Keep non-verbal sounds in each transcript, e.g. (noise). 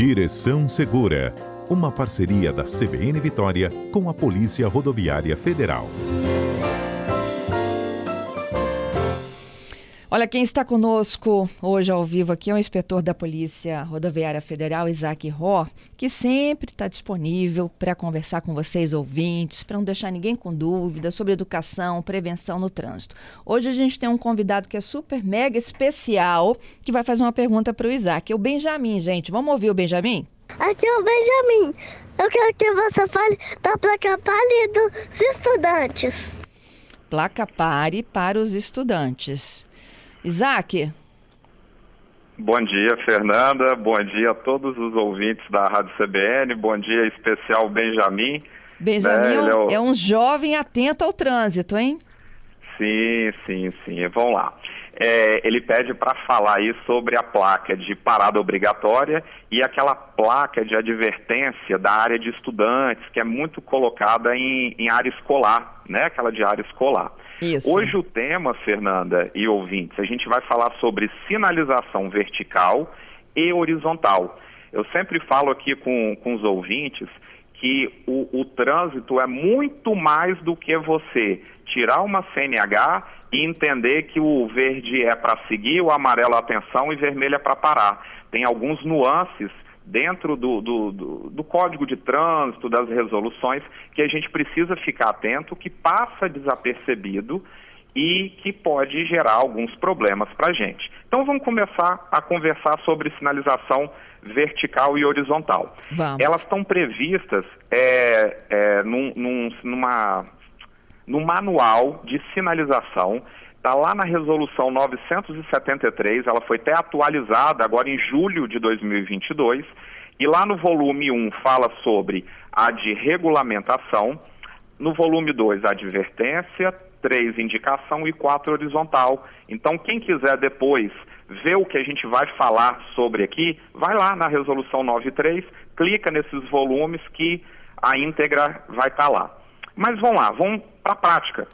Direção Segura, uma parceria da CBN Vitória com a Polícia Rodoviária Federal. Olha, quem está conosco hoje ao vivo aqui é o inspetor da Polícia Rodoviária Federal, Isaac Ró, que sempre está disponível para conversar com vocês, ouvintes, para não deixar ninguém com dúvida sobre educação, prevenção no trânsito. Hoje a gente tem um convidado que é super mega especial, que vai fazer uma pergunta para o Isaac. É o Benjamin, gente. Vamos ouvir o Benjamin? Aqui é o Benjamin. Eu quero que você fale da placa pare dos estudantes. Placa pare para os estudantes. Isaac. Bom dia, Fernanda. Bom dia a todos os ouvintes da Rádio CBN. Bom dia especial, Benjamin. Benjamin né? é, um, é um jovem atento ao trânsito, hein? Sim, sim, sim. Vamos lá. É, ele pede para falar aí sobre a placa de parada obrigatória e aquela placa de advertência da área de estudantes, que é muito colocada em, em área escolar, né? Aquela de área escolar. Isso. Hoje o tema, Fernanda e ouvintes, a gente vai falar sobre sinalização vertical e horizontal. Eu sempre falo aqui com, com os ouvintes que o, o trânsito é muito mais do que você tirar uma CNH e entender que o verde é para seguir, o amarelo atenção e vermelho é para parar. Tem alguns nuances dentro do, do, do, do, código de trânsito, das resoluções, que a gente precisa ficar atento, que passa desapercebido e que pode gerar alguns problemas para a gente. Então vamos começar a conversar sobre sinalização vertical e horizontal. Vamos. Elas estão previstas é, é, num, num, numa, no manual de sinalização. Está lá na resolução 973, ela foi até atualizada agora em julho de 2022, e lá no volume 1 fala sobre a de regulamentação, no volume 2 advertência, 3 indicação. E 4 horizontal. Então quem quiser depois ver o que a gente vai falar sobre aqui, vai lá na resolução 93, clica nesses volumes que a íntegra vai estar tá lá. Mas vamos lá, vamos para a prática.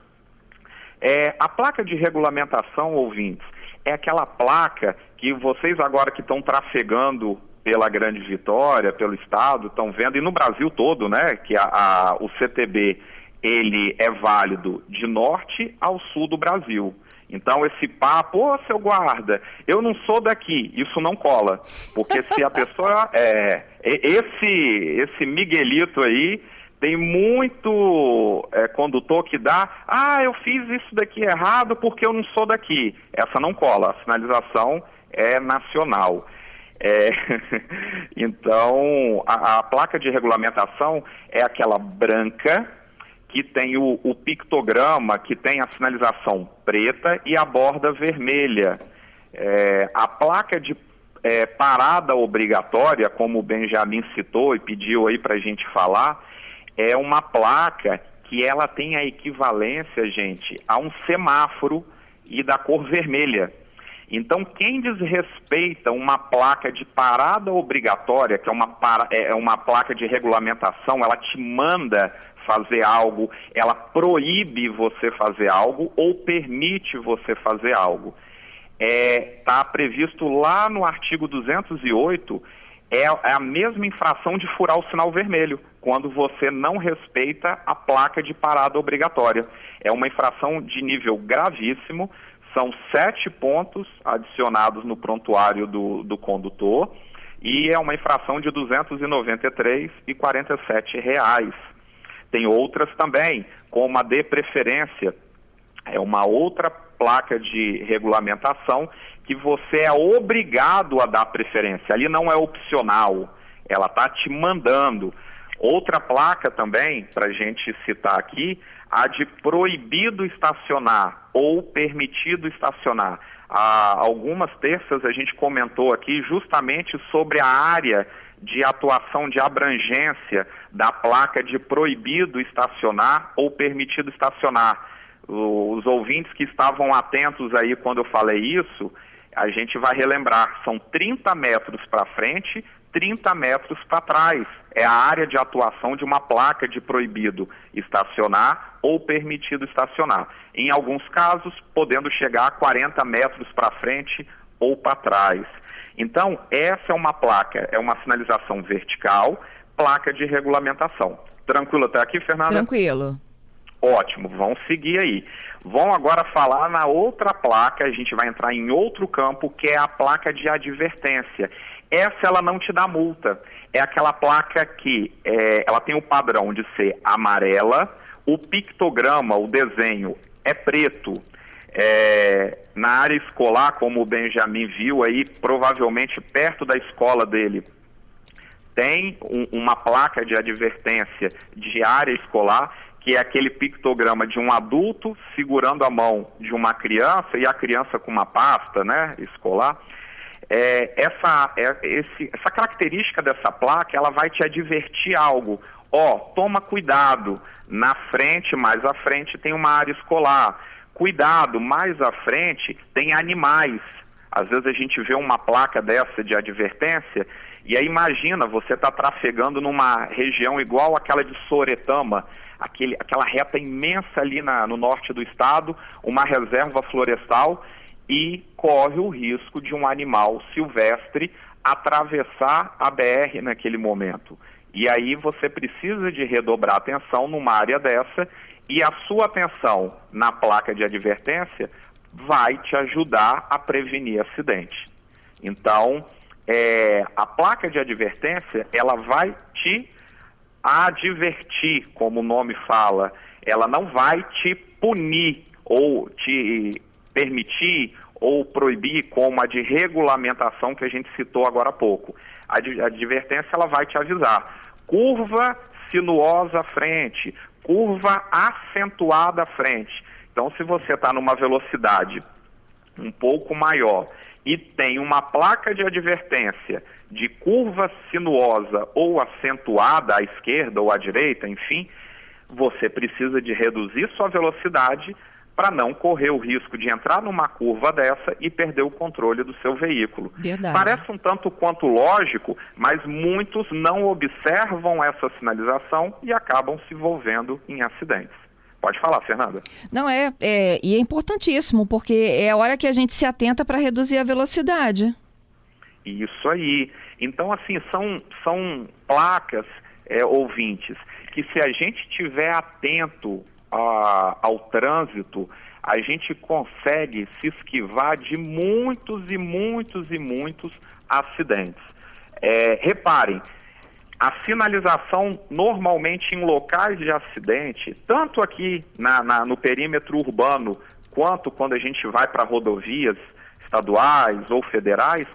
É, a placa de regulamentação, ouvintes, é aquela placa que vocês agora que estão trafegando pela Grande Vitória, pelo Estado, estão vendo, e no Brasil todo, né, que a, a, o CTB ele é válido de norte ao sul do Brasil. Então esse papo, ô seu guarda, eu não sou daqui, isso não cola. Porque se a (laughs) pessoa é esse esse Miguelito aí, tem muito é, condutor que dá, ah, eu fiz isso daqui errado porque eu não sou daqui. Essa não cola, a sinalização é nacional. É, (laughs) então, a, a, placa de regulamentação é aquela branca que tem o, o, pictograma, que tem a sinalização preta e a borda vermelha. É, a placa de é, parada obrigatória, como o Benjamin citou e pediu aí para a gente falar, é uma placa que ela tem a equivalência, gente, a um semáforo e da cor vermelha. Então, quem desrespeita uma placa de parada obrigatória, que é uma, para, é, é uma placa de regulamentação, ela te manda fazer algo, ela proíbe você fazer algo ou permite você fazer algo. Está é, tá previsto lá no artigo 208 é, é a mesma infração de furar o sinal vermelho, quando você não respeita a placa de parada obrigatória. É uma infração de nível gravíssimo, são sete pontos adicionados no prontuário do, do condutor e é uma infração de 293,47 reais. Tem outras também, como a de preferência, é uma outra placa de regulamentação que você é obrigado a dar preferência. Ali não é opcional, ela está te mandando. Outra placa também, para a gente citar aqui, a de proibido estacionar ou permitido estacionar. Há algumas terças a gente comentou aqui justamente sobre a área de atuação de abrangência da placa de proibido estacionar ou permitido estacionar. Os ouvintes que estavam atentos aí quando eu falei isso, a gente vai relembrar, são 30 metros para frente, 30 metros para trás. É a área de atuação de uma placa de proibido estacionar ou permitido estacionar. Em alguns casos, podendo chegar a 40 metros para frente ou para trás. Então, essa é uma placa, é uma sinalização vertical, placa de regulamentação. Tranquilo até aqui, Fernanda? Tranquilo. Ótimo, vamos seguir aí. Vão agora falar na outra placa, a gente vai entrar em outro campo, que é a placa de advertência. Essa ela não te dá multa. É aquela placa que é, ela tem o padrão de ser amarela, o pictograma, o desenho, é preto. É, na área escolar, como o Benjamin viu aí, provavelmente perto da escola dele, tem um, uma placa de advertência de área escolar que é aquele pictograma de um adulto segurando a mão de uma criança e a criança com uma pasta, né, escolar. É, essa, é, esse, essa característica dessa placa, ela vai te advertir algo. Ó, oh, toma cuidado, na frente, mais à frente, tem uma área escolar. Cuidado, mais à frente tem animais. Às vezes a gente vê uma placa dessa de advertência e aí imagina, você está trafegando numa região igual aquela de Soretama, aquele, aquela reta imensa ali na, no norte do estado, uma reserva florestal, e corre o risco de um animal silvestre atravessar a BR naquele momento. E aí você precisa de redobrar atenção numa área dessa e a sua atenção na placa de advertência vai te ajudar a prevenir acidente. Então, é, a placa de advertência ela vai te advertir, como o nome fala, ela não vai te punir ou te permitir ou proibir, como a de regulamentação que a gente citou agora há pouco. A, advertência ela vai te avisar. Curva sinuosa frente, curva acentuada frente. Então, se você está numa velocidade um pouco maior e tem uma placa de advertência de curva sinuosa ou acentuada à esquerda ou à direita, enfim, você precisa de reduzir sua velocidade para não correr o risco de entrar numa curva dessa e perder o controle do seu veículo. Verdade. Parece um tanto quanto lógico, mas muitos não observam essa sinalização e acabam se envolvendo em acidentes. Pode falar, Fernanda. Não, é, é, e é importantíssimo, porque é a hora que a gente se atenta para reduzir a velocidade. Isso aí. Então, assim, são, são placas, é, ouvintes, que se a gente tiver atento a, ao trânsito, a gente consegue se esquivar de muitos e muitos e muitos acidentes. É, reparem, a sinalização normalmente em locais de acidente, tanto aqui na, na, no perímetro urbano, quanto quando a gente vai para rodovias estaduais ou federais,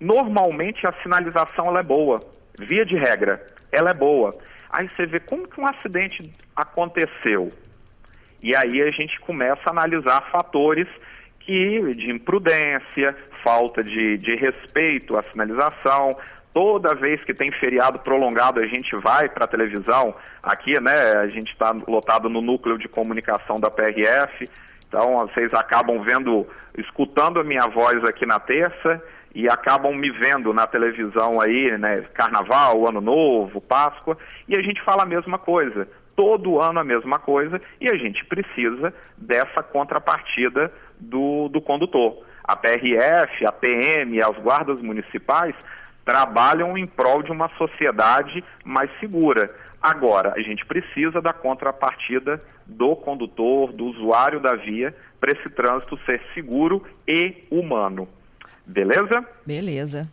normalmente a sinalização ela é boa, via de regra, ela é boa. Aí você vê como que um acidente aconteceu. E aí a gente começa a analisar fatores que de imprudência, falta de, de respeito à sinalização, Toda vez que tem feriado prolongado, a gente vai para a televisão. Aqui, né, a gente está lotado no núcleo de comunicação da PRF. Então, vocês acabam vendo, escutando a minha voz aqui na terça e acabam me vendo na televisão aí, né, Carnaval, Ano Novo, Páscoa, e a gente fala a mesma coisa. Todo ano a mesma coisa e a gente precisa dessa contrapartida do, do condutor. A PRF, a PM, as guardas municipais trabalham em prol de uma sociedade mais segura. Agora, a gente precisa da contrapartida do condutor, do usuário da via, para esse trânsito ser seguro e humano. Beleza? Beleza.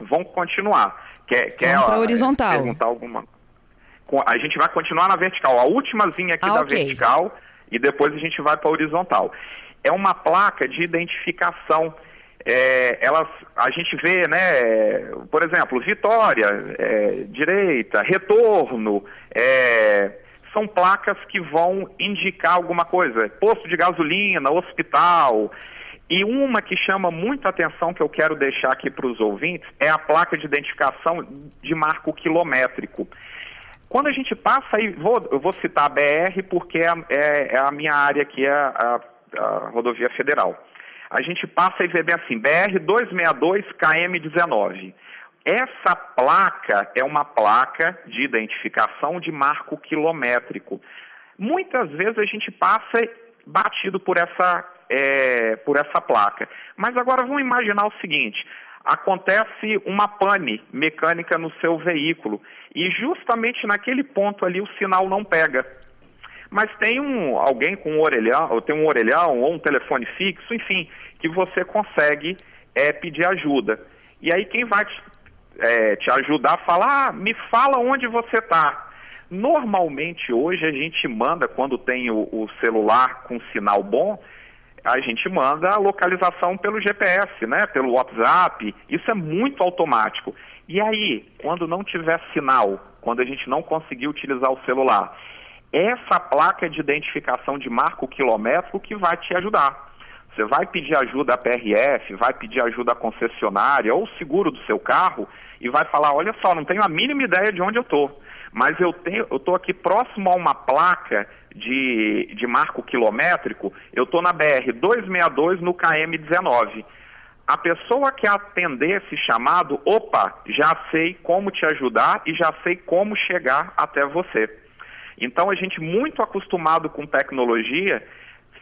Vamos continuar. Quer, quer Vamos para horizontal. perguntar alguma A gente vai continuar na vertical. A últimazinha aqui ah, da okay. vertical e depois a gente vai para a horizontal. É uma placa de identificação é, elas, a gente vê, né, por exemplo, vitória, é, direita, retorno, é, são placas que vão indicar alguma coisa, posto de gasolina, hospital. E uma que chama muita atenção, que eu quero deixar aqui para os ouvintes, é a placa de identificação de marco quilométrico. Quando a gente passa aí, vou, eu vou citar a BR porque é, é, é a minha área aqui, é a, a rodovia federal a gente passa e vê bem assim, BR 262 KM19. Essa placa é uma placa de identificação de marco quilométrico. Muitas vezes a gente passa batido por essa, é, por essa placa. Mas agora vamos imaginar o seguinte: acontece uma pane mecânica no seu veículo e justamente naquele ponto ali o sinal não pega. Mas tem um, alguém com um orelhão, ou tem um orelhão ou um telefone fixo, enfim, que você consegue é, pedir ajuda. E aí quem vai te, é, te ajudar a falar, ah, me fala onde você está. Normalmente hoje a gente manda, quando tem o, o celular com sinal bom, a gente manda a localização pelo GPS, né, pelo WhatsApp. Isso é muito automático. E aí, quando não tiver sinal, quando a gente não conseguir utilizar o celular, essa placa de identificação de marco quilométrico que vai te ajudar. Você vai pedir ajuda à PRF, vai pedir ajuda à concessionária ou seguro do seu carro e vai falar: olha só, não tenho a mínima ideia de onde eu estou, mas eu estou aqui próximo a uma placa de, de marco quilométrico, eu estou na BR 262 no KM 19. A pessoa que atender esse chamado, opa, já sei como te ajudar e já sei como chegar até você. Então a gente muito acostumado com tecnologia,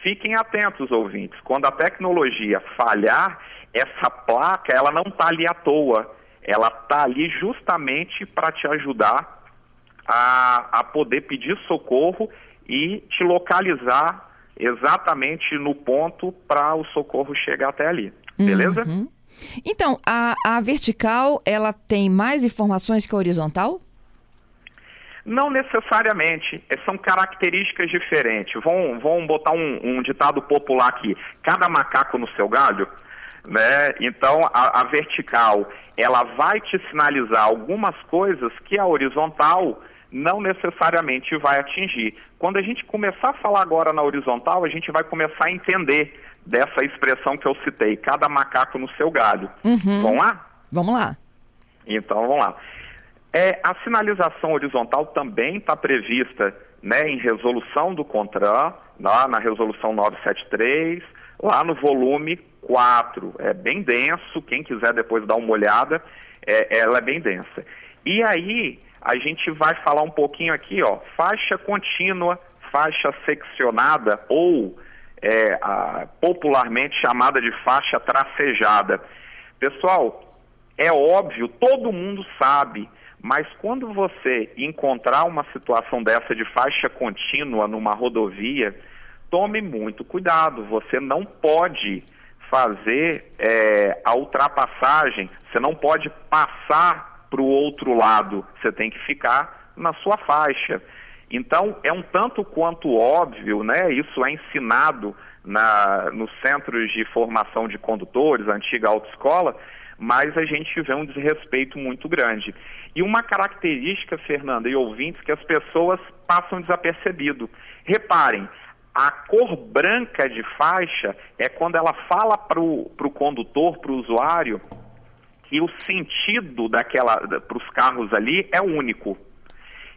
fiquem atentos ouvintes, quando a tecnologia falhar, essa placa ela não está ali à toa, ela está ali justamente para te ajudar a, a poder pedir socorro e te localizar exatamente no ponto para o socorro chegar até ali. Beleza? Uhum. Então, a, a vertical, ela tem mais informações que a horizontal? Não necessariamente, é, são características diferentes. Vamos, vamos botar um, um, ditado popular aqui: cada macaco no seu galho. Né? Então, a, a vertical, ela vai te sinalizar algumas coisas que a horizontal não necessariamente vai atingir. Quando a gente começar a falar agora na horizontal, a gente vai começar a entender dessa expressão que eu citei, cada macaco no seu galho. Uhum. Vamos lá? Vamos lá. Então, vamos lá. É, a sinalização horizontal também está prevista né, em resolução do CONTRAN, lá na resolução 973, lá no volume 4. É bem denso, quem quiser depois dar uma olhada, é, ela é bem densa. E aí, a gente vai falar um pouquinho aqui, ó, faixa contínua, faixa seccionada ou é, a, popularmente chamada de faixa tracejada. Pessoal, é óbvio, todo mundo sabe, mas quando você encontrar uma situação dessa de faixa contínua numa rodovia, tome muito cuidado. Você não pode fazer é, a ultrapassagem, você não pode passar para o outro lado, você tem que ficar na sua faixa. Então, é um tanto quanto óbvio, né? Isso é ensinado na, nos centros de formação de condutores, a antiga autoescola, mas a gente vê um desrespeito muito grande. E uma característica, Fernanda e ouvintes, que as pessoas passam desapercebido. Reparem, a cor branca de faixa é quando ela fala para o condutor, para o usuário, que o sentido daquela para os carros ali é único.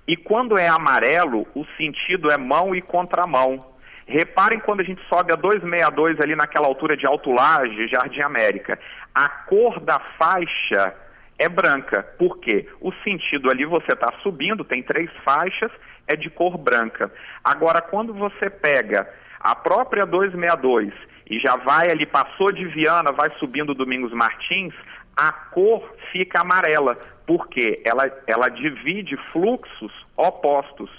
E quando é amarelo, o sentido é mão e contramão. Reparem quando a gente sobe a 262 ali naquela altura de Alto Laje, Jardim América. A cor da faixa é branca. Por quê? O sentido ali você está subindo, tem três faixas, é de cor branca. Agora, quando você pega a própria 262 e já vai ali, passou de Viana, vai subindo Domingos Martins, a cor fica amarela, porque ela, ela divide fluxos opostos.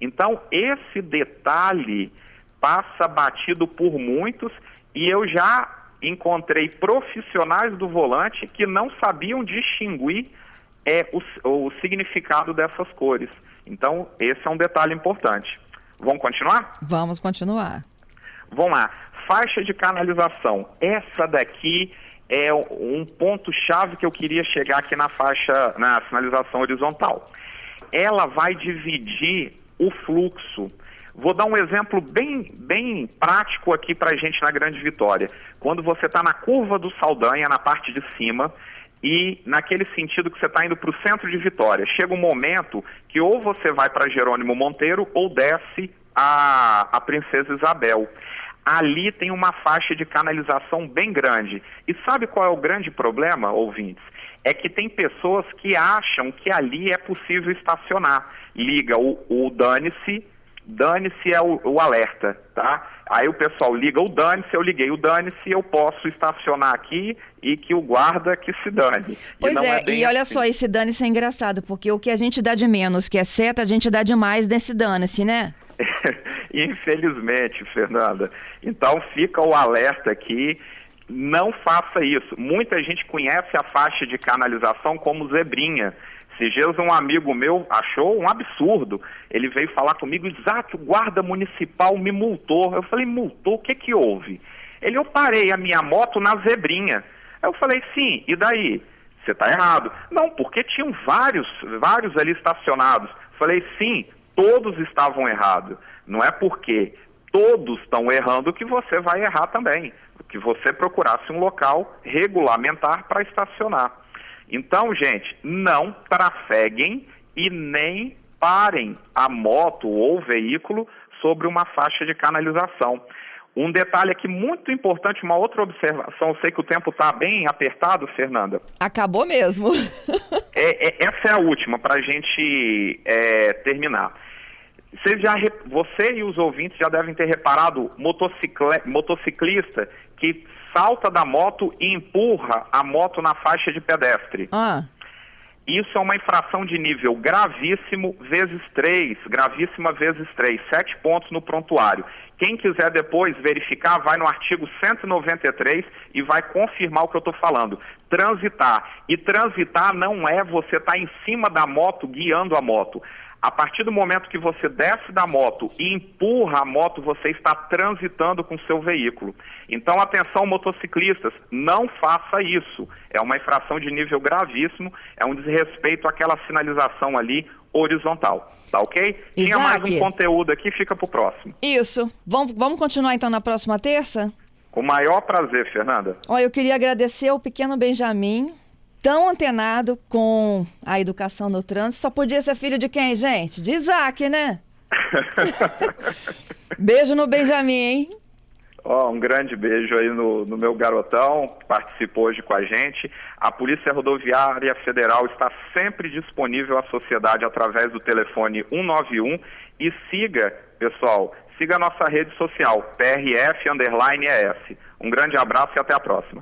Então, esse detalhe passa batido por muitos e eu já encontrei profissionais do volante que não sabiam distinguir é, o, o significado dessas cores. Então, esse é um detalhe importante. Vamos continuar? Vamos continuar. Vamos lá. Faixa de canalização. Essa daqui é um ponto-chave que eu queria chegar aqui na faixa, na sinalização horizontal. Ela vai dividir o fluxo. Vou dar um exemplo bem, bem prático aqui para a gente na Grande Vitória. Quando você está na curva do Saldanha, na parte de cima, e naquele sentido que você está indo para o centro de Vitória, chega um momento que ou você vai para Jerônimo Monteiro ou desce a, a Princesa Isabel ali tem uma faixa de canalização bem grande. E sabe qual é o grande problema, ouvintes? É que tem pessoas que acham que ali é possível estacionar. Liga o, o dane-se, dane-se é o, o, alerta, tá? Aí o pessoal liga o dane-se, eu liguei o dane-se, eu posso estacionar aqui e que o guarda que se dane. Pois e é, é e olha assim. só, esse dane-se é engraçado, porque o que a gente dá de menos, que é seta, a gente dá demais nesse dane-se, né? (laughs) Infelizmente, Fernanda. Então fica o alerta aqui. Não faça isso. Muita gente conhece a faixa de canalização como zebrinha. Esses dias um amigo meu achou um absurdo. Ele veio falar comigo, Isaac, o guarda municipal me multou. Eu falei, multou? O que que houve? Ele, eu parei a minha moto na zebrinha. Eu falei, sim, e daí? Você está errado. Não, porque tinham vários, vários ali estacionados. Falei, sim, todos estavam errados. Não é porque todos estão errando que você vai errar também. Que você procurasse um local regulamentar para estacionar. Então, gente, não trafeguem e nem parem a moto ou veículo sobre uma faixa de canalização. Um detalhe aqui muito importante, uma outra observação, eu sei que o tempo está bem apertado, Fernanda. Acabou mesmo. É, é, essa é a última para a gente é, terminar. Você, já, você e os ouvintes já devem ter reparado motociclista que salta da moto e empurra a moto na faixa de pedestre. Ah. Isso é uma infração de nível gravíssimo vezes três, gravíssima vezes três, sete pontos no prontuário. Quem quiser depois verificar, vai no artigo 193 e vai confirmar o que eu estou falando. Transitar. E transitar não é você estar tá em cima da moto guiando a moto. A partir do momento que você desce da moto e empurra a moto, você está transitando com seu veículo. Então, atenção, motociclistas, não faça isso. É uma infração de nível gravíssimo, é um desrespeito àquela sinalização ali horizontal. Tá ok? Isaac. Tinha mais um conteúdo aqui, fica para o próximo. Isso. Vamos, vamos continuar então na próxima terça? Com o maior prazer, Fernanda. Olha, eu queria agradecer ao pequeno Benjamin tão antenado com a educação no trânsito. Só podia ser filho de quem, gente? De Isaac, né? (laughs) beijo no Benjamin, hein? Oh, um grande beijo aí no, no, meu garotão, que participou hoje com a gente. A Polícia Rodoviária Federal está sempre disponível à sociedade através do telefone 191 e siga, pessoal, siga a nossa rede social, PRF_ES. Um grande abraço e até a próxima.